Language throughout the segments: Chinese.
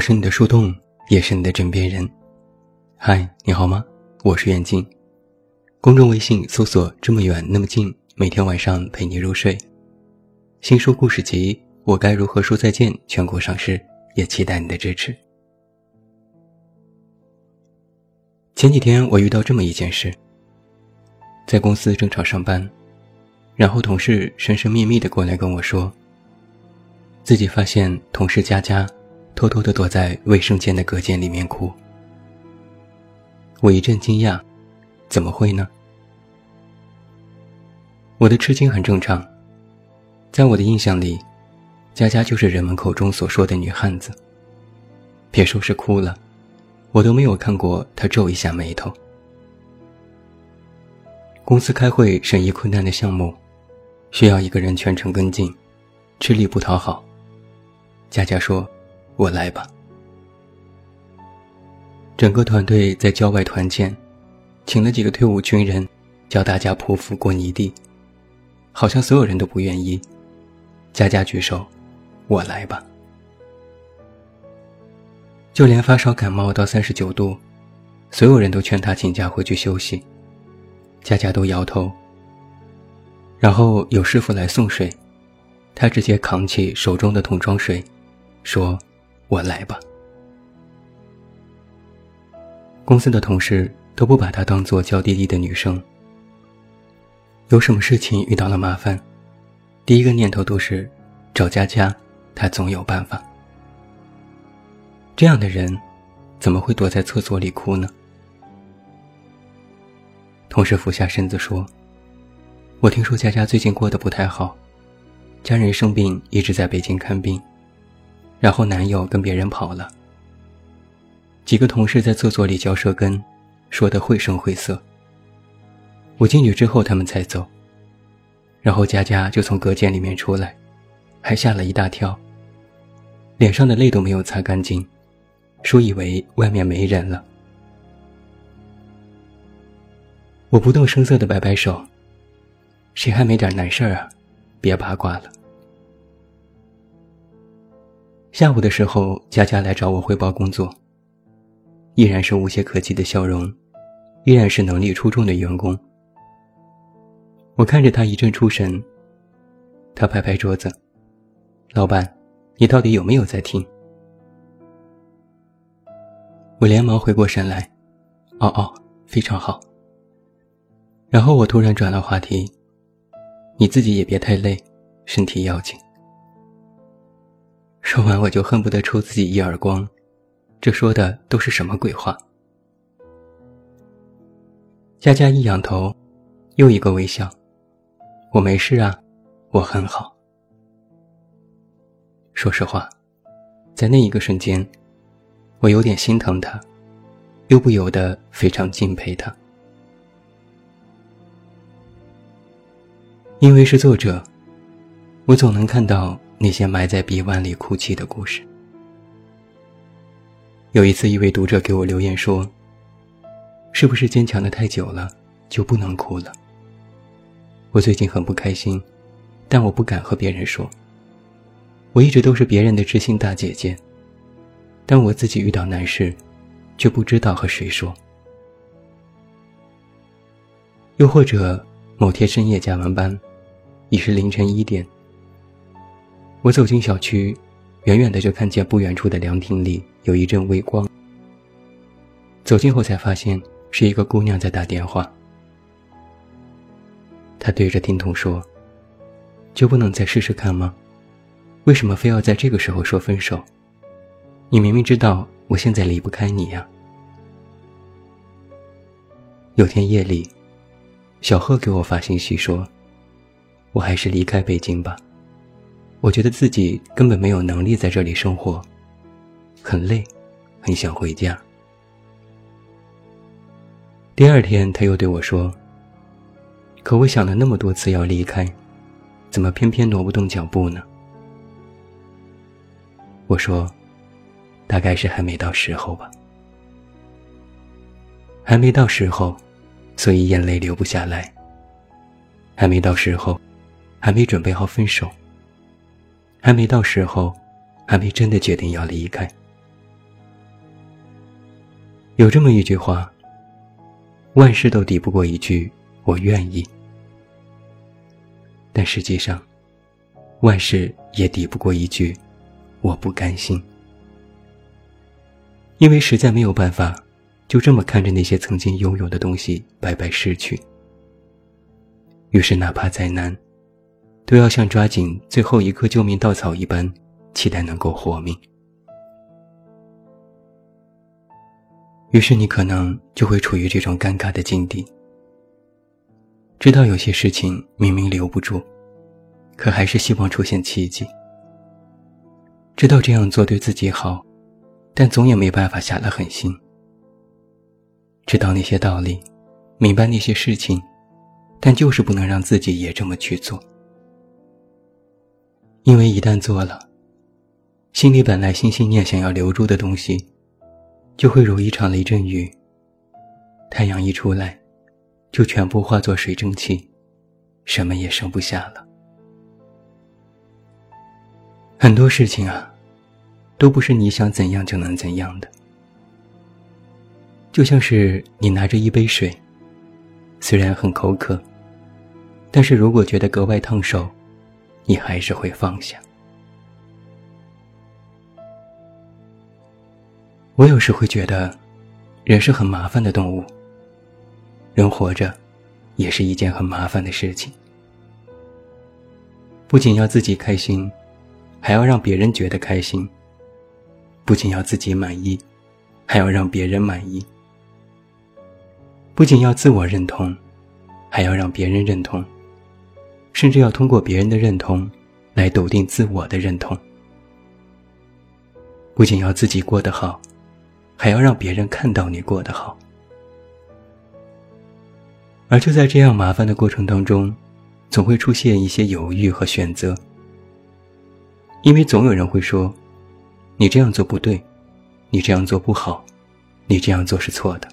我是你的树洞，也是你的枕边人。嗨，你好吗？我是远近。公众微信搜索“这么远那么近”，每天晚上陪你入睡。新书故事集《我该如何说再见》全国上市，也期待你的支持。前几天我遇到这么一件事，在公司正常上班，然后同事神神秘秘的过来跟我说，自己发现同事佳佳偷偷的躲在卫生间的隔间里面哭。我一阵惊讶，怎么会呢？我的吃惊很正常，在我的印象里，佳佳就是人们口中所说的女汉子。别说是哭了。我都没有看过她皱一下眉头。公司开会审议困难的项目，需要一个人全程跟进，吃力不讨好。佳佳说：“我来吧。”整个团队在郊外团建，请了几个退伍军人，教大家匍匐过泥地，好像所有人都不愿意。佳佳举手：“我来吧。”就连发烧感冒到三十九度，所有人都劝他请假回去休息，佳佳都摇头。然后有师傅来送水，他直接扛起手中的桶装水，说：“我来吧。”公司的同事都不把她当做娇滴滴的女生，有什么事情遇到了麻烦，第一个念头都是找佳佳，她总有办法。这样的人，怎么会躲在厕所里哭呢？同事俯下身子说：“我听说佳佳最近过得不太好，家人生病，一直在北京看病，然后男友跟别人跑了。几个同事在厕所里嚼舌根，说得绘声绘色。我进去之后，他们才走。然后佳佳就从隔间里面出来，还吓了一大跳，脸上的泪都没有擦干净。”说以为外面没人了，我不动声色的摆摆手。谁还没点难事儿啊？别八卦了。下午的时候，佳佳来找我汇报工作，依然是无懈可击的笑容，依然是能力出众的员工。我看着他一阵出神，他拍拍桌子：“老板，你到底有没有在听？”我连忙回过神来，哦哦，非常好。然后我突然转了话题，你自己也别太累，身体要紧。说完我就恨不得抽自己一耳光，这说的都是什么鬼话？佳佳一仰头，又一个微笑，我没事啊，我很好。说实话，在那一个瞬间。我有点心疼他，又不由得非常敬佩他。因为是作者，我总能看到那些埋在臂弯里哭泣的故事。有一次，一位读者给我留言说：“是不是坚强的太久了，就不能哭了？”我最近很不开心，但我不敢和别人说。我一直都是别人的知心大姐姐。但我自己遇到难事，却不知道和谁说。又或者某天深夜加完班，已是凌晨一点。我走进小区，远远的就看见不远处的凉亭里有一阵微光。走近后才发现是一个姑娘在打电话。她对着听筒说：“就不能再试试看吗？为什么非要在这个时候说分手？”你明明知道我现在离不开你呀。有天夜里，小贺给我发信息说：“我还是离开北京吧，我觉得自己根本没有能力在这里生活，很累，很想回家。”第二天他又对我说：“可我想了那么多次要离开，怎么偏偏挪不动脚步呢？”我说。大概是还没到时候吧，还没到时候，所以眼泪流不下来。还没到时候，还没准备好分手。还没到时候，还没真的决定要离开。有这么一句话：“万事都抵不过一句‘我愿意’，但实际上，万事也抵不过一句‘我不甘心’。因为实在没有办法，就这么看着那些曾经拥有的东西白白失去。于是，哪怕再难，都要像抓紧最后一颗救命稻草一般，期待能够活命。于是，你可能就会处于这种尴尬的境地：知道有些事情明明留不住，可还是希望出现奇迹；知道这样做对自己好。但总也没办法下了狠心，知道那些道理，明白那些事情，但就是不能让自己也这么去做，因为一旦做了，心里本来心心念想要留住的东西，就会如一场雷阵雨，太阳一出来，就全部化作水蒸气，什么也剩不下了。很多事情啊。都不是你想怎样就能怎样的，就像是你拿着一杯水，虽然很口渴，但是如果觉得格外烫手，你还是会放下。我有时会觉得，人是很麻烦的动物，人活着也是一件很麻烦的事情，不仅要自己开心，还要让别人觉得开心。不仅要自己满意，还要让别人满意；不仅要自我认同，还要让别人认同，甚至要通过别人的认同来笃定自我的认同。不仅要自己过得好，还要让别人看到你过得好。而就在这样麻烦的过程当中，总会出现一些犹豫和选择，因为总有人会说。你这样做不对，你这样做不好，你这样做是错的。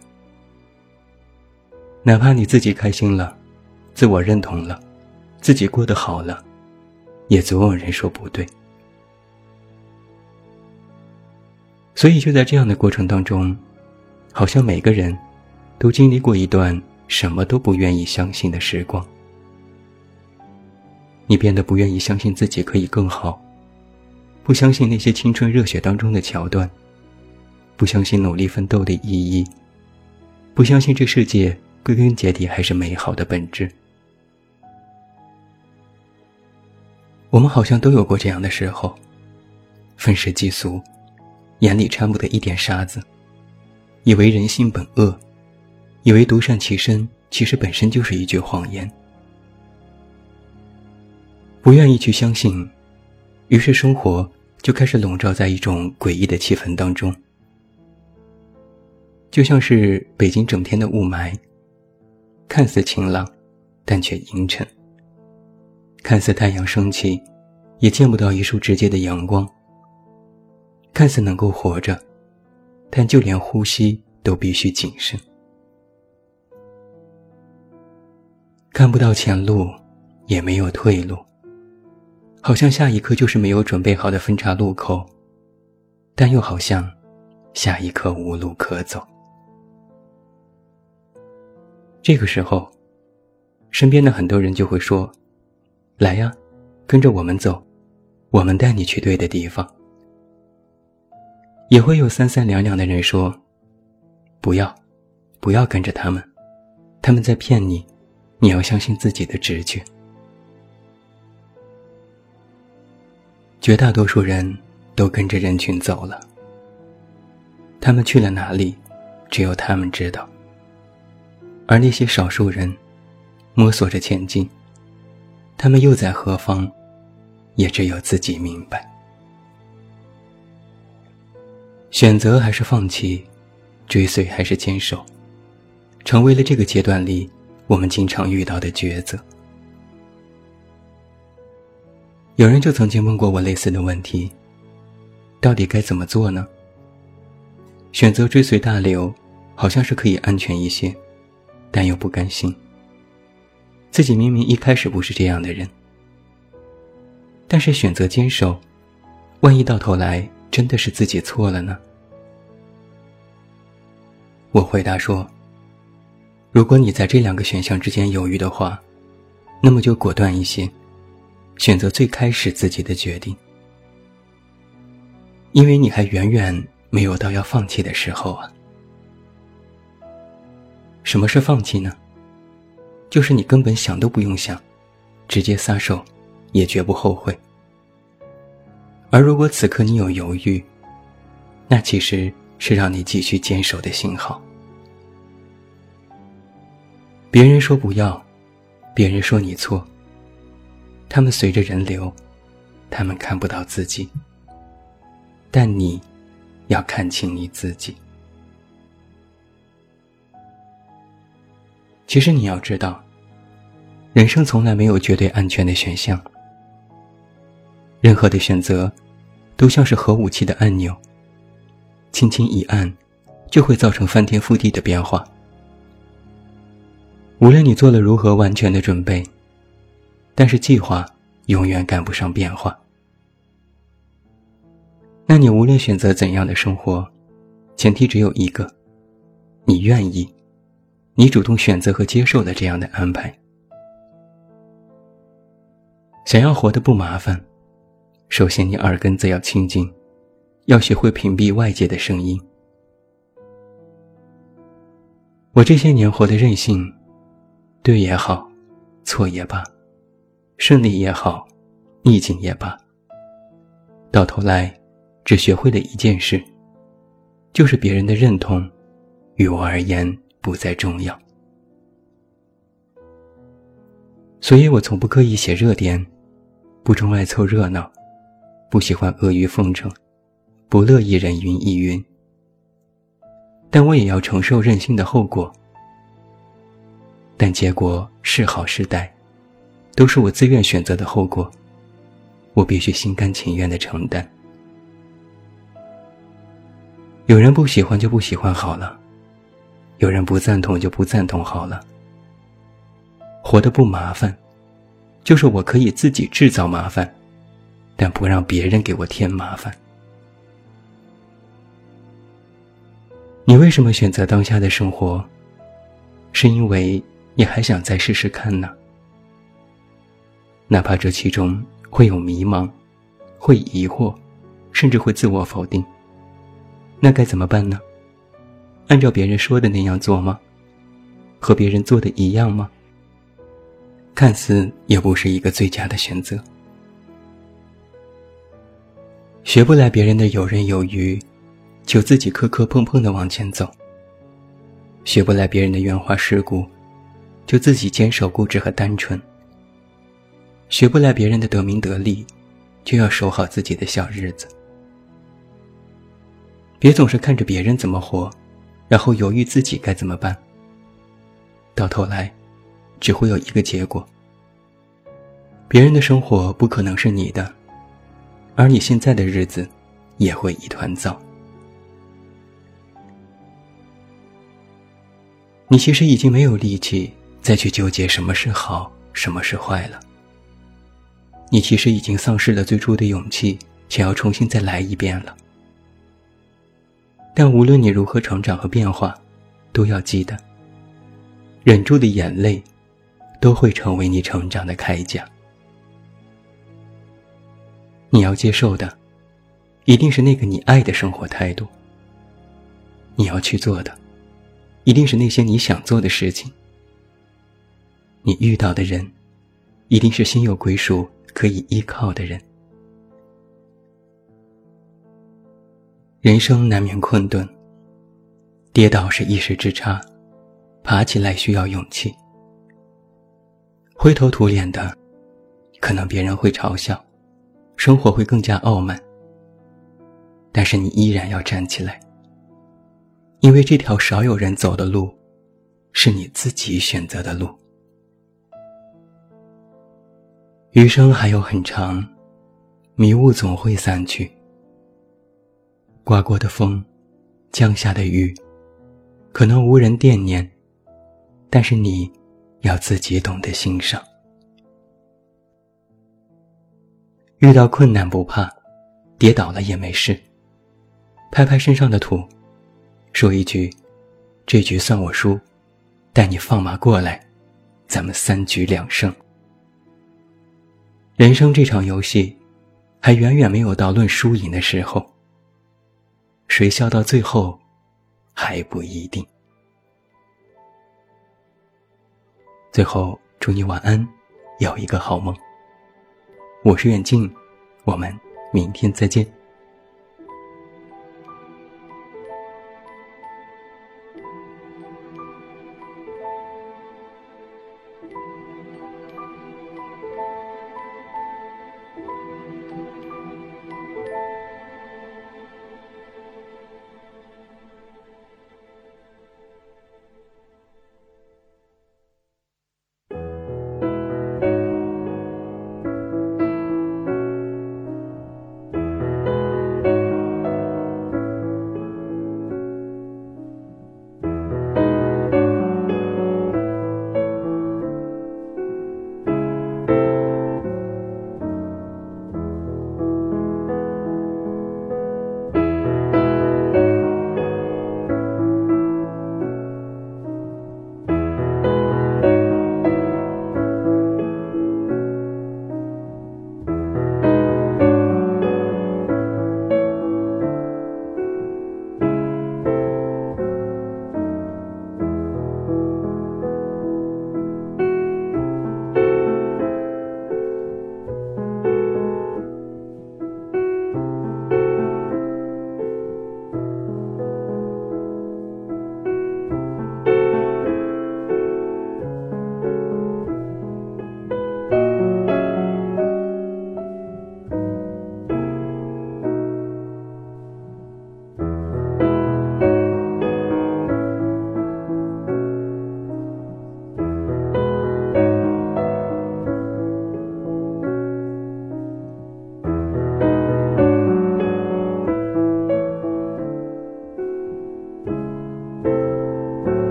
哪怕你自己开心了，自我认同了，自己过得好了，也总有人说不对。所以就在这样的过程当中，好像每个人都经历过一段什么都不愿意相信的时光。你变得不愿意相信自己可以更好。不相信那些青春热血当中的桥段，不相信努力奋斗的意义，不相信这世界归根结底还是美好的本质。我们好像都有过这样的时候，愤世嫉俗，眼里掺不得一点沙子，以为人性本恶，以为独善其身其实本身就是一句谎言，不愿意去相信，于是生活。就开始笼罩在一种诡异的气氛当中，就像是北京整天的雾霾，看似晴朗，但却阴沉；看似太阳升起，也见不到一束直接的阳光；看似能够活着，但就连呼吸都必须谨慎；看不到前路，也没有退路。好像下一刻就是没有准备好的分岔路口，但又好像下一刻无路可走。这个时候，身边的很多人就会说：“来呀，跟着我们走，我们带你去对的地方。”也会有三三两两的人说：“不要，不要跟着他们，他们在骗你，你要相信自己的直觉。”绝大多数人都跟着人群走了，他们去了哪里，只有他们知道。而那些少数人，摸索着前进，他们又在何方，也只有自己明白。选择还是放弃，追随还是坚守，成为了这个阶段里我们经常遇到的抉择。有人就曾经问过我类似的问题：到底该怎么做呢？选择追随大流，好像是可以安全一些，但又不甘心。自己明明一开始不是这样的人，但是选择坚守，万一到头来真的是自己错了呢？我回答说：“如果你在这两个选项之间犹豫的话，那么就果断一些，选择最开始自己的决定，因为你还远远没有到要放弃的时候啊。什么是放弃呢？就是你根本想都不用想，直接撒手，也绝不后悔。而如果此刻你有犹豫，那其实是让你继续坚守的信号。别人说不要，别人说你错。他们随着人流，他们看不到自己。但你，要看清你自己。其实你要知道，人生从来没有绝对安全的选项。任何的选择，都像是核武器的按钮，轻轻一按，就会造成翻天覆地的变化。无论你做了如何完全的准备，但是计划永远赶不上变化。那你无论选择怎样的生活，前提只有一个：你愿意，你主动选择和接受了这样的安排。想要活得不麻烦，首先你耳根子要清净，要学会屏蔽外界的声音。我这些年活得任性。对也好，错也罢，顺利也好，逆境也罢，到头来，只学会了一件事，就是别人的认同，于我而言不再重要。所以我从不刻意写热点，不钟爱凑热闹，不喜欢阿谀奉承，不乐意人云亦云。但我也要承受任性的后果。但结果是好是歹，都是我自愿选择的后果，我必须心甘情愿的承担。有人不喜欢就不喜欢好了，有人不赞同就不赞同好了。活得不麻烦，就是我可以自己制造麻烦，但不让别人给我添麻烦。你为什么选择当下的生活？是因为。你还想再试试看呢？哪怕这其中会有迷茫，会疑惑，甚至会自我否定，那该怎么办呢？按照别人说的那样做吗？和别人做的一样吗？看似也不是一个最佳的选择。学不来别人的游刃有余，就自己磕磕碰碰的往前走。学不来别人的圆滑世故。就自己坚守固执和单纯，学不来别人的得名得利，就要守好自己的小日子。别总是看着别人怎么活，然后犹豫自己该怎么办。到头来，只会有一个结果：别人的生活不可能是你的，而你现在的日子也会一团糟。你其实已经没有力气。再去纠结什么是好，什么是坏了。你其实已经丧失了最初的勇气，想要重新再来一遍了。但无论你如何成长和变化，都要记得，忍住的眼泪，都会成为你成长的铠甲。你要接受的，一定是那个你爱的生活态度。你要去做的，一定是那些你想做的事情。你遇到的人，一定是心有归属、可以依靠的人。人生难免困顿，跌倒是一时之差，爬起来需要勇气。灰头土脸的，可能别人会嘲笑，生活会更加傲慢。但是你依然要站起来，因为这条少有人走的路，是你自己选择的路。余生还有很长，迷雾总会散去。刮过的风，降下的雨，可能无人惦念，但是你，要自己懂得欣赏。遇到困难不怕，跌倒了也没事。拍拍身上的土，说一句：“这局算我输，带你放马过来，咱们三局两胜。人生这场游戏，还远远没有到论输赢的时候。谁笑到最后，还不一定。最后，祝你晚安，有一个好梦。我是远近，我们明天再见。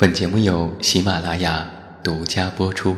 本节目由喜马拉雅独家播出。